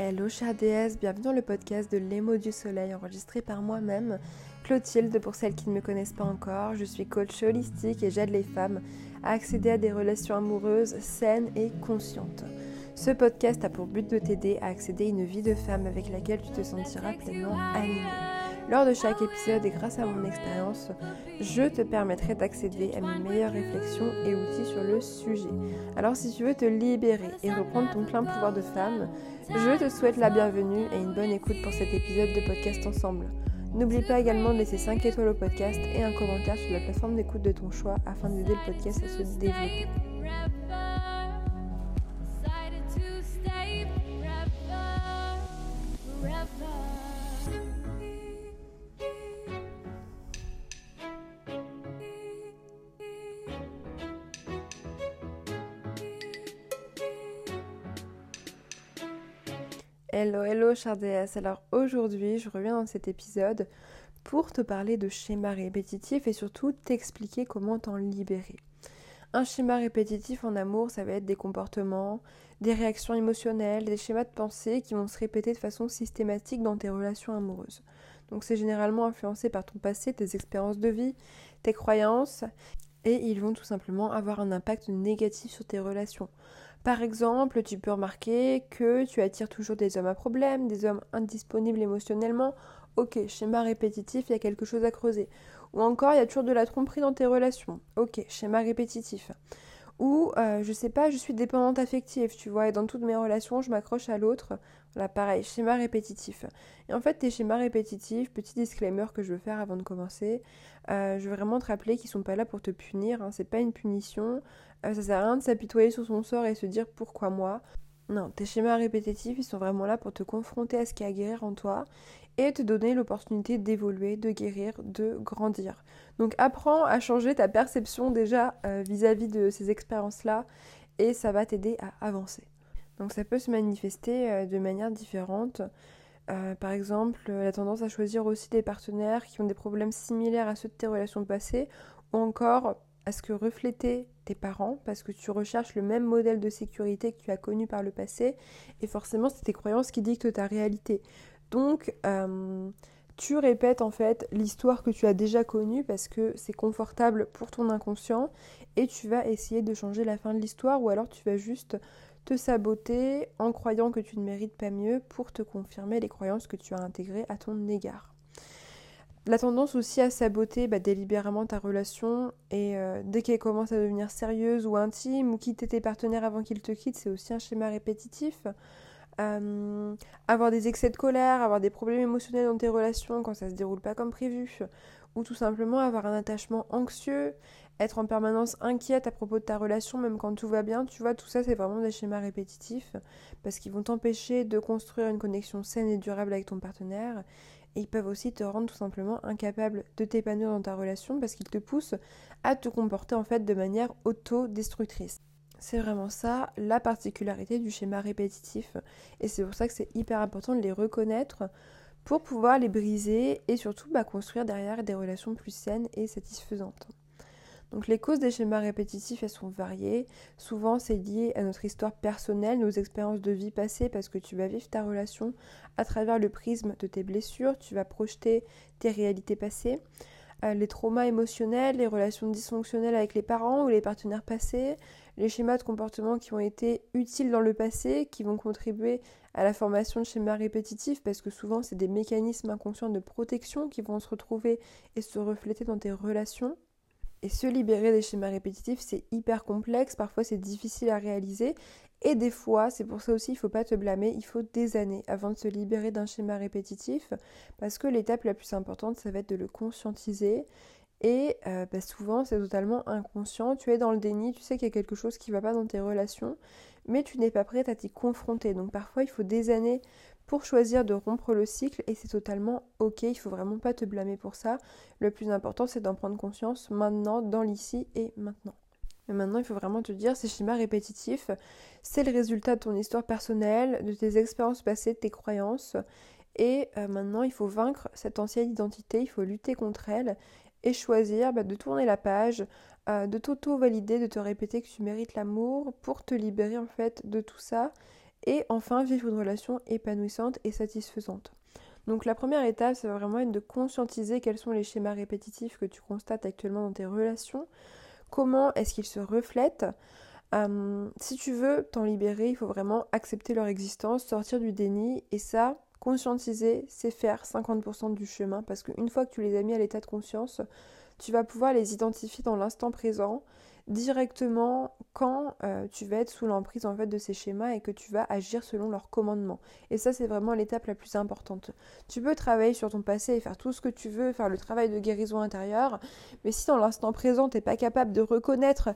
Hello chère déesse, bienvenue dans le podcast de L'émo du soleil enregistré par moi-même, Clotilde pour celles qui ne me connaissent pas encore. Je suis coach holistique et j'aide les femmes à accéder à des relations amoureuses saines et conscientes. Ce podcast a pour but de t'aider à accéder à une vie de femme avec laquelle tu te sentiras pleinement alignée. Lors de chaque épisode et grâce à mon expérience, je te permettrai d'accéder à mes meilleures réflexions et outils sur le sujet. Alors si tu veux te libérer et reprendre ton plein pouvoir de femme, je te souhaite la bienvenue et une bonne écoute pour cet épisode de podcast ensemble. N'oublie pas également de laisser 5 étoiles au podcast et un commentaire sur la plateforme d'écoute de ton choix afin d'aider le podcast à se développer. Hello, hello, déesse. Alors aujourd'hui, je reviens dans cet épisode pour te parler de schémas répétitifs et surtout t'expliquer comment t'en libérer. Un schéma répétitif en amour, ça va être des comportements, des réactions émotionnelles, des schémas de pensée qui vont se répéter de façon systématique dans tes relations amoureuses. Donc c'est généralement influencé par ton passé, tes expériences de vie, tes croyances, et ils vont tout simplement avoir un impact négatif sur tes relations. Par exemple, tu peux remarquer que tu attires toujours des hommes à problème, des hommes indisponibles émotionnellement. Ok, schéma répétitif, il y a quelque chose à creuser. Ou encore, il y a toujours de la tromperie dans tes relations. Ok, schéma répétitif. Ou, euh, je sais pas, je suis dépendante affective, tu vois, et dans toutes mes relations, je m'accroche à l'autre. Voilà, pareil, schéma répétitif. Et en fait, tes schémas répétitifs, petit disclaimer que je veux faire avant de commencer, euh, je veux vraiment te rappeler qu'ils sont pas là pour te punir, hein, c'est pas une punition, euh, ça sert à rien de s'apitoyer sur son sort et se dire pourquoi moi. Non, tes schémas répétitifs, ils sont vraiment là pour te confronter à ce qui a à en toi et te donner l'opportunité d'évoluer, de guérir, de grandir. Donc apprends à changer ta perception déjà euh, vis-à-vis de ces expériences-là et ça va t'aider à avancer. Donc ça peut se manifester euh, de manière différente. par exemple, la tendance à choisir aussi des partenaires qui ont des problèmes similaires à ceux de tes relations passées ou encore à ce que refléter tes parents parce que tu recherches le même modèle de sécurité que tu as connu par le passé et forcément c'est tes croyances qui dictent ta réalité. Donc euh, tu répètes en fait l'histoire que tu as déjà connue parce que c'est confortable pour ton inconscient et tu vas essayer de changer la fin de l'histoire ou alors tu vas juste te saboter en croyant que tu ne mérites pas mieux pour te confirmer les croyances que tu as intégrées à ton égard. La tendance aussi à saboter bah, délibérément ta relation et euh, dès qu'elle commence à devenir sérieuse ou intime ou quitter tes partenaires avant qu'ils te quittent, c'est aussi un schéma répétitif. Euh, avoir des excès de colère, avoir des problèmes émotionnels dans tes relations quand ça se déroule pas comme prévu, ou tout simplement avoir un attachement anxieux, être en permanence inquiète à propos de ta relation même quand tout va bien, tu vois, tout ça c'est vraiment des schémas répétitifs parce qu'ils vont t'empêcher de construire une connexion saine et durable avec ton partenaire et ils peuvent aussi te rendre tout simplement incapable de t'épanouir dans ta relation parce qu'ils te poussent à te comporter en fait de manière autodestructrice. C'est vraiment ça la particularité du schéma répétitif et c'est pour ça que c'est hyper important de les reconnaître pour pouvoir les briser et surtout bah, construire derrière des relations plus saines et satisfaisantes. Donc les causes des schémas répétitifs, elles sont variées. Souvent, c'est lié à notre histoire personnelle, nos expériences de vie passées, parce que tu vas vivre ta relation à travers le prisme de tes blessures, tu vas projeter tes réalités passées. Euh, les traumas émotionnels, les relations dysfonctionnelles avec les parents ou les partenaires passés, les schémas de comportement qui ont été utiles dans le passé, qui vont contribuer à la formation de schémas répétitifs, parce que souvent c'est des mécanismes inconscients de protection qui vont se retrouver et se refléter dans tes relations. Et se libérer des schémas répétitifs, c'est hyper complexe, parfois c'est difficile à réaliser. Et des fois, c'est pour ça aussi, il ne faut pas te blâmer, il faut des années avant de se libérer d'un schéma répétitif, parce que l'étape la plus importante, ça va être de le conscientiser. Et euh, bah, souvent, c'est totalement inconscient, tu es dans le déni, tu sais qu'il y a quelque chose qui ne va pas dans tes relations, mais tu n'es pas prête à t'y confronter. Donc parfois, il faut des années pour choisir de rompre le cycle et c'est totalement ok, il faut vraiment pas te blâmer pour ça. Le plus important c'est d'en prendre conscience maintenant, dans l'ici et maintenant. Mais maintenant, il faut vraiment te dire, ces schémas répétitifs, c'est le résultat de ton histoire personnelle, de tes expériences passées, de tes croyances. Et euh, maintenant, il faut vaincre cette ancienne identité, il faut lutter contre elle et choisir bah, de tourner la page, euh, de t'auto-valider, de te répéter que tu mérites l'amour pour te libérer en fait de tout ça Et enfin, vivre une relation épanouissante et satisfaisante. Donc la première étape, ça va vraiment être de conscientiser quels sont les schémas répétitifs que tu constates actuellement dans tes relations, comment est-ce qu'ils se reflètent? Euh, si tu veux t'en libérer, il faut vraiment accepter leur existence, sortir du déni, et ça, conscientiser, c'est faire 50% du chemin, parce qu'une fois que tu les as mis à l'état de conscience, tu vas pouvoir les identifier dans l'instant présent directement quand euh, tu vas être sous l'emprise en fait de ces schémas et que tu vas agir selon leurs commandements. Et ça c'est vraiment l'étape la plus importante. Tu peux travailler sur ton passé et faire tout ce que tu veux, faire le travail de guérison intérieure, mais si dans l'instant présent tu n'es pas capable de reconnaître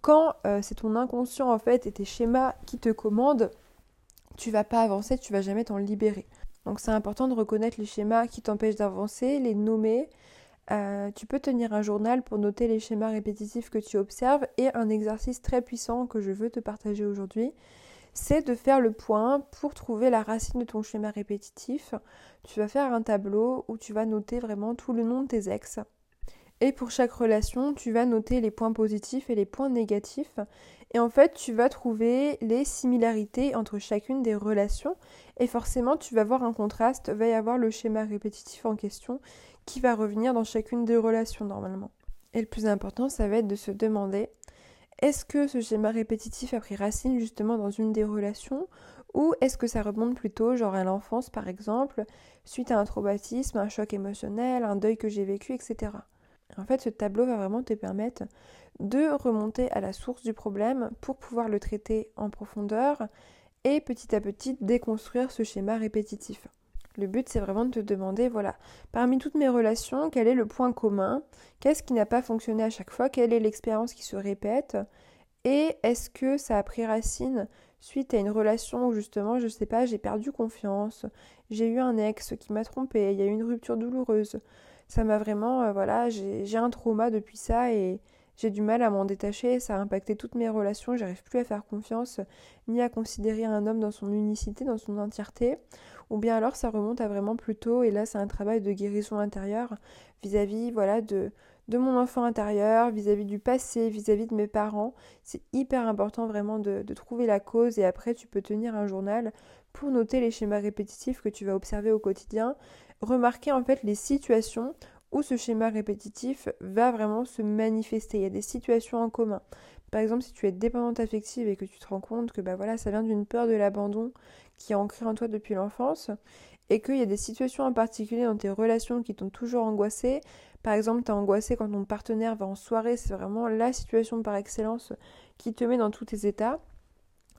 quand euh, c'est ton inconscient en fait et tes schémas qui te commandent, tu vas pas avancer, tu vas jamais t'en libérer. Donc c'est important de reconnaître les schémas qui t'empêchent d'avancer, les nommer, euh, tu peux tenir un journal pour noter les schémas répétitifs que tu observes et un exercice très puissant que je veux te partager aujourd'hui, c'est de faire le point pour trouver la racine de ton schéma répétitif. Tu vas faire un tableau où tu vas noter vraiment tout le nom de tes ex. Et pour chaque relation, tu vas noter les points positifs et les points négatifs. Et en fait, tu vas trouver les similarités entre chacune des relations. Et forcément, tu vas voir un contraste, va y avoir le schéma répétitif en question qui va revenir dans chacune des relations normalement. Et le plus important, ça va être de se demander est-ce que ce schéma répétitif a pris racine justement dans une des relations? Ou est-ce que ça remonte plutôt genre à l'enfance par exemple, suite à un traumatisme, un choc émotionnel, un deuil que j'ai vécu, etc. En fait, ce tableau va vraiment te permettre de remonter à la source du problème pour pouvoir le traiter en profondeur et petit à petit déconstruire ce schéma répétitif. Le but, c'est vraiment de te demander, voilà, parmi toutes mes relations, quel est le point commun? Qu'est-ce qui n'a pas fonctionné à chaque fois? Quelle est l'expérience qui se répète? Et est-ce que ça a pris racine suite à une relation où justement, je sais pas, j'ai perdu confiance, j'ai eu un ex qui m'a trompé, il y a eu une rupture douloureuse? Ça m'a vraiment, euh, voilà, j'ai un trauma depuis ça et j'ai du mal à m'en détacher, ça a impacté toutes mes relations, j'arrive plus à faire confiance ni à considérer un homme dans son unicité, dans son entièreté ou bien alors ça remonte à vraiment plus tôt et là c'est un travail de guérison intérieure vis-à-vis voilà de de mon enfant intérieur, vis-à-vis du passé, vis-à-vis de mes parents. C'est hyper important vraiment de, de, trouver la cause et après tu peux tenir un journal pour noter les schémas répétitifs que tu vas observer au quotidien, remarquer en fait les situations où ce schéma répétitif va vraiment se manifester. Il y a des situations en commun. Par exemple, si tu es dépendante affective et que tu te rends compte que bah voilà, ça vient d'une peur de l'abandon qui est ancrée en toi depuis l'enfance et qu'il y a des situations en particulier dans tes relations qui t'ont toujours angoissé. Par exemple, tu as angoissé quand ton partenaire va en soirée, c'est vraiment la situation par excellence qui te met dans tous tes états.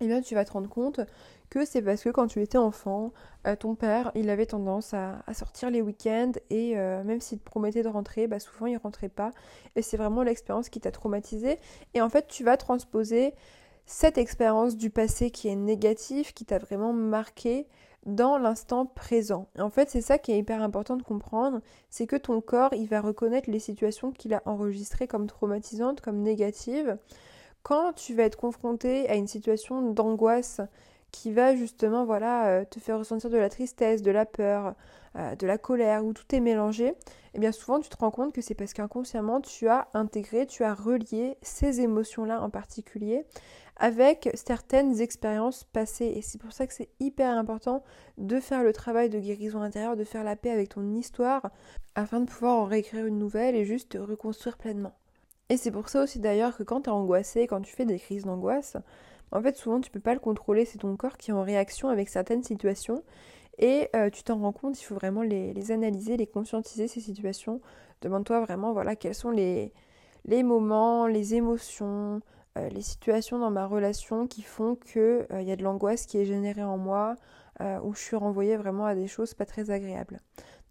Eh bien tu vas te rendre compte que c'est parce que quand tu étais enfant, euh, ton père, il avait tendance à, sortir les week-ends et euh, même s'il te promettait de rentrer, bah souvent il rentrait pas. Et c'est vraiment l'expérience qui t'a traumatisé. Et en fait, tu vas transposer cette expérience du passé qui est négative, qui t'a vraiment marqué dans l'instant présent. Et en fait, c'est ça qui est hyper important de comprendre, c'est que ton corps, il va reconnaître les situations qu'il a enregistrées comme traumatisantes, comme négatives. Quand tu vas être confronté à une situation d'angoisse qui va justement voilà euh, te faire ressentir de la tristesse, de la peur, euh, de la colère, où tout est mélangé, et eh bien souvent tu te rends compte que c'est parce qu'inconsciemment tu as intégré, tu as relié ces émotions-là en particulier avec certaines expériences passées. Et c'est pour ça que c'est hyper important de faire le travail de guérison intérieure, de faire la paix avec ton histoire, afin de pouvoir en réécrire une nouvelle et juste te reconstruire pleinement. Et c'est pour ça aussi d'ailleurs que quand tu es angoissé, quand tu fais des crises d'angoisse, en fait, souvent, tu peux pas le contrôler, c'est ton corps qui est en réaction avec certaines situations. Et euh, tu t'en rends compte, il faut vraiment les, analyser, les conscientiser, ces situations. Demande-toi vraiment, voilà, quels sont les, les moments, les émotions, euh, les situations dans ma relation qui font qu'il euh, y a de l'angoisse qui est générée en moi, où je suis renvoyée vraiment à des choses pas très agréables.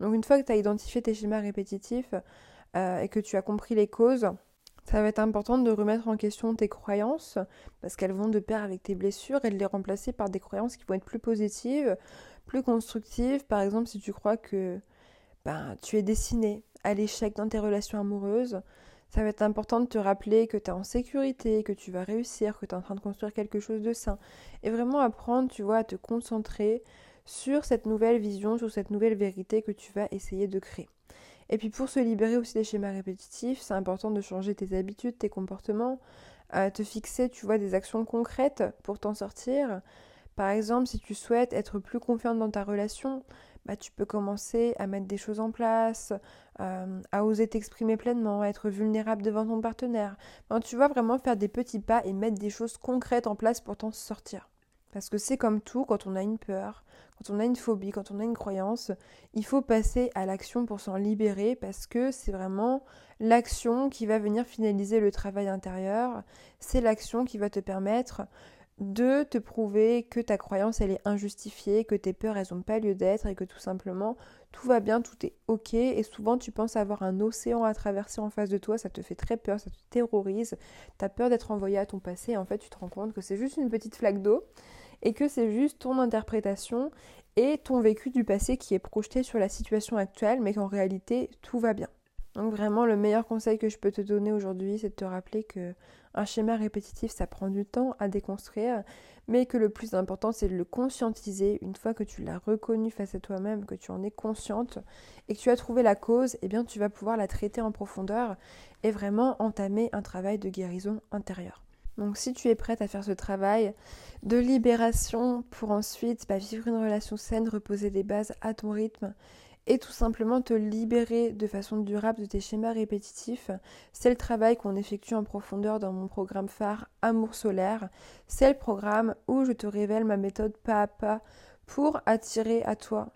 Donc une fois que tu as identifié tes schémas répétitifs et que tu as compris les causes, ça va être important de remettre en question tes croyances parce qu'elles vont de pair avec tes blessures et de les remplacer par des croyances qui vont être plus positives, plus constructives. Par exemple, si tu crois que ben, tu es destiné à l'échec dans tes relations amoureuses, ça va être important de te rappeler que tu es en sécurité, que tu vas réussir, que tu es en train de construire quelque chose de sain. Et vraiment apprendre, tu vois, à te concentrer sur cette nouvelle vision, sur cette nouvelle vérité que tu vas essayer de créer. Et puis pour se libérer aussi des schémas répétitifs, c'est important de changer tes habitudes, tes comportements, te fixer, tu vois, des actions concrètes pour t'en sortir. Par exemple, si tu souhaites être plus confiante dans ta relation, bah, tu peux commencer à mettre des choses en place, euh, à oser t'exprimer pleinement, à être vulnérable devant ton partenaire. tu vas vraiment faire des petits pas et mettre des choses concrètes en place pour t'en sortir. Parce que c'est comme tout, quand on a une peur, quand on a une phobie, quand on a une croyance, il faut passer à l'action pour s'en libérer parce que c'est vraiment l'action qui va venir finaliser le travail intérieur. C'est l'action qui va te permettre de te prouver que ta croyance elle est injustifiée, que tes peurs elles n'ont pas lieu d'être et que tout simplement tout va bien, tout est ok. Et souvent tu penses avoir un océan à traverser en face de toi, ça te fait très peur, ça te terrorise, tu as peur d'être envoyé à ton passé et en fait tu te rends compte que c'est juste une petite flaque d'eau et que c'est juste ton interprétation et ton vécu du passé qui est projeté sur la situation actuelle, mais qu'en réalité tout va bien. Donc vraiment le meilleur conseil que je peux te donner aujourd'hui, c'est de te rappeler que un schéma répétitif, ça prend du temps à déconstruire, mais que le plus important, c'est de le conscientiser une fois que tu l'as reconnu face à toi-même, que tu en es consciente et que tu as trouvé la cause, eh bien tu vas pouvoir la traiter en profondeur et vraiment entamer un travail de guérison intérieure. Donc si tu es prête à faire ce travail de libération pour ensuite bah, vivre une relation saine, reposer des bases à ton rythme et tout simplement te libérer de façon durable de tes schémas répétitifs, c'est le travail qu'on effectue en profondeur dans mon programme phare Amour solaire. C'est le programme où je te révèle ma méthode pas à pas pour attirer à toi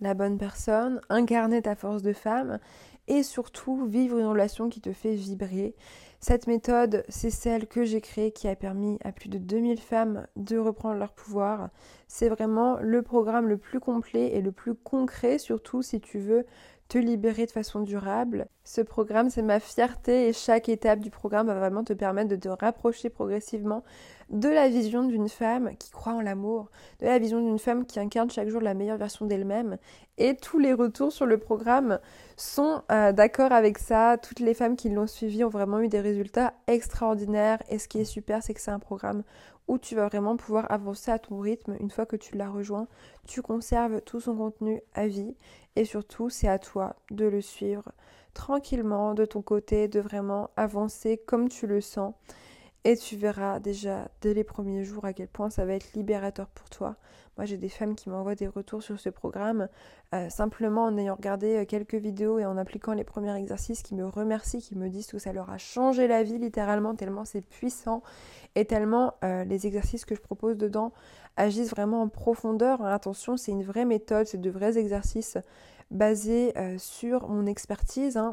la bonne personne, incarner ta force de femme et surtout vivre une relation qui te fait vibrer. Cette méthode, c'est celle que j'ai créée qui a permis à plus de 2000 femmes de reprendre leur pouvoir. C'est vraiment le programme le plus complet et le plus concret, surtout si tu veux te libérer de façon durable. Ce programme, c'est ma fierté et chaque étape du programme va vraiment te permettre de te rapprocher progressivement de la vision d'une femme qui croit en l'amour, de la vision d'une femme qui incarne chaque jour la meilleure version d'elle-même. Et tous les retours sur le programme sont euh, d'accord avec ça. Toutes les femmes qui l'ont suivi ont vraiment eu des résultats extraordinaires. Et ce qui est super, c'est que c'est un programme où tu vas vraiment pouvoir avancer à ton rythme. Une fois que tu l'as rejoint, tu conserves tout son contenu à vie. Et surtout, c'est à toi de le suivre tranquillement de ton côté, de vraiment avancer comme tu le sens. Et tu verras déjà dès les premiers jours à quel point ça va être libérateur pour toi. Moi, j'ai des femmes qui m'envoient des retours sur ce programme, euh, simplement en ayant regardé euh, quelques vidéos et en appliquant les premiers exercices, qui me remercient, qui me disent que ça leur a changé la vie littéralement, tellement c'est puissant et tellement euh, les exercices que je propose dedans agissent vraiment en profondeur. Attention, c'est une vraie méthode, c'est de vrais exercices basés sur mon expertise. Hein.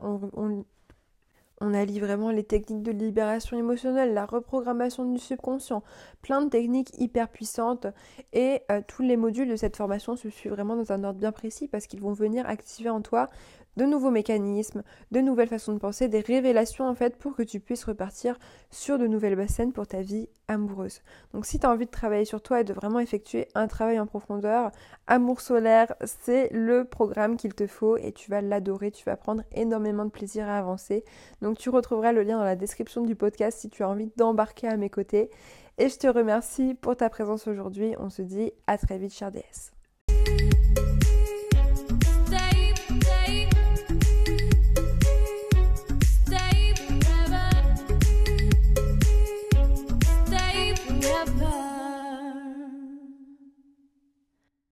Allie vraiment les techniques de libération émotionnelle, la reprogrammation du subconscient, plein de techniques hyper puissantes. Et euh, tous les modules de cette formation se suivent vraiment dans un ordre bien précis parce qu'ils vont venir activer en toi de nouveaux mécanismes, de nouvelles façons de penser, des révélations en fait pour que tu puisses repartir sur de nouvelles bassines pour ta vie amoureuse. Donc si tu as envie de travailler sur toi et de vraiment effectuer un travail en profondeur, Amour solaire, c'est le programme qu'il te faut et tu vas l'adorer, tu vas prendre énormément de plaisir à avancer. Donc tu retrouveras le lien dans la description du podcast si tu as envie d'embarquer à mes côtés. Et je te remercie pour ta présence aujourd'hui. On se dit à très vite, cher DS.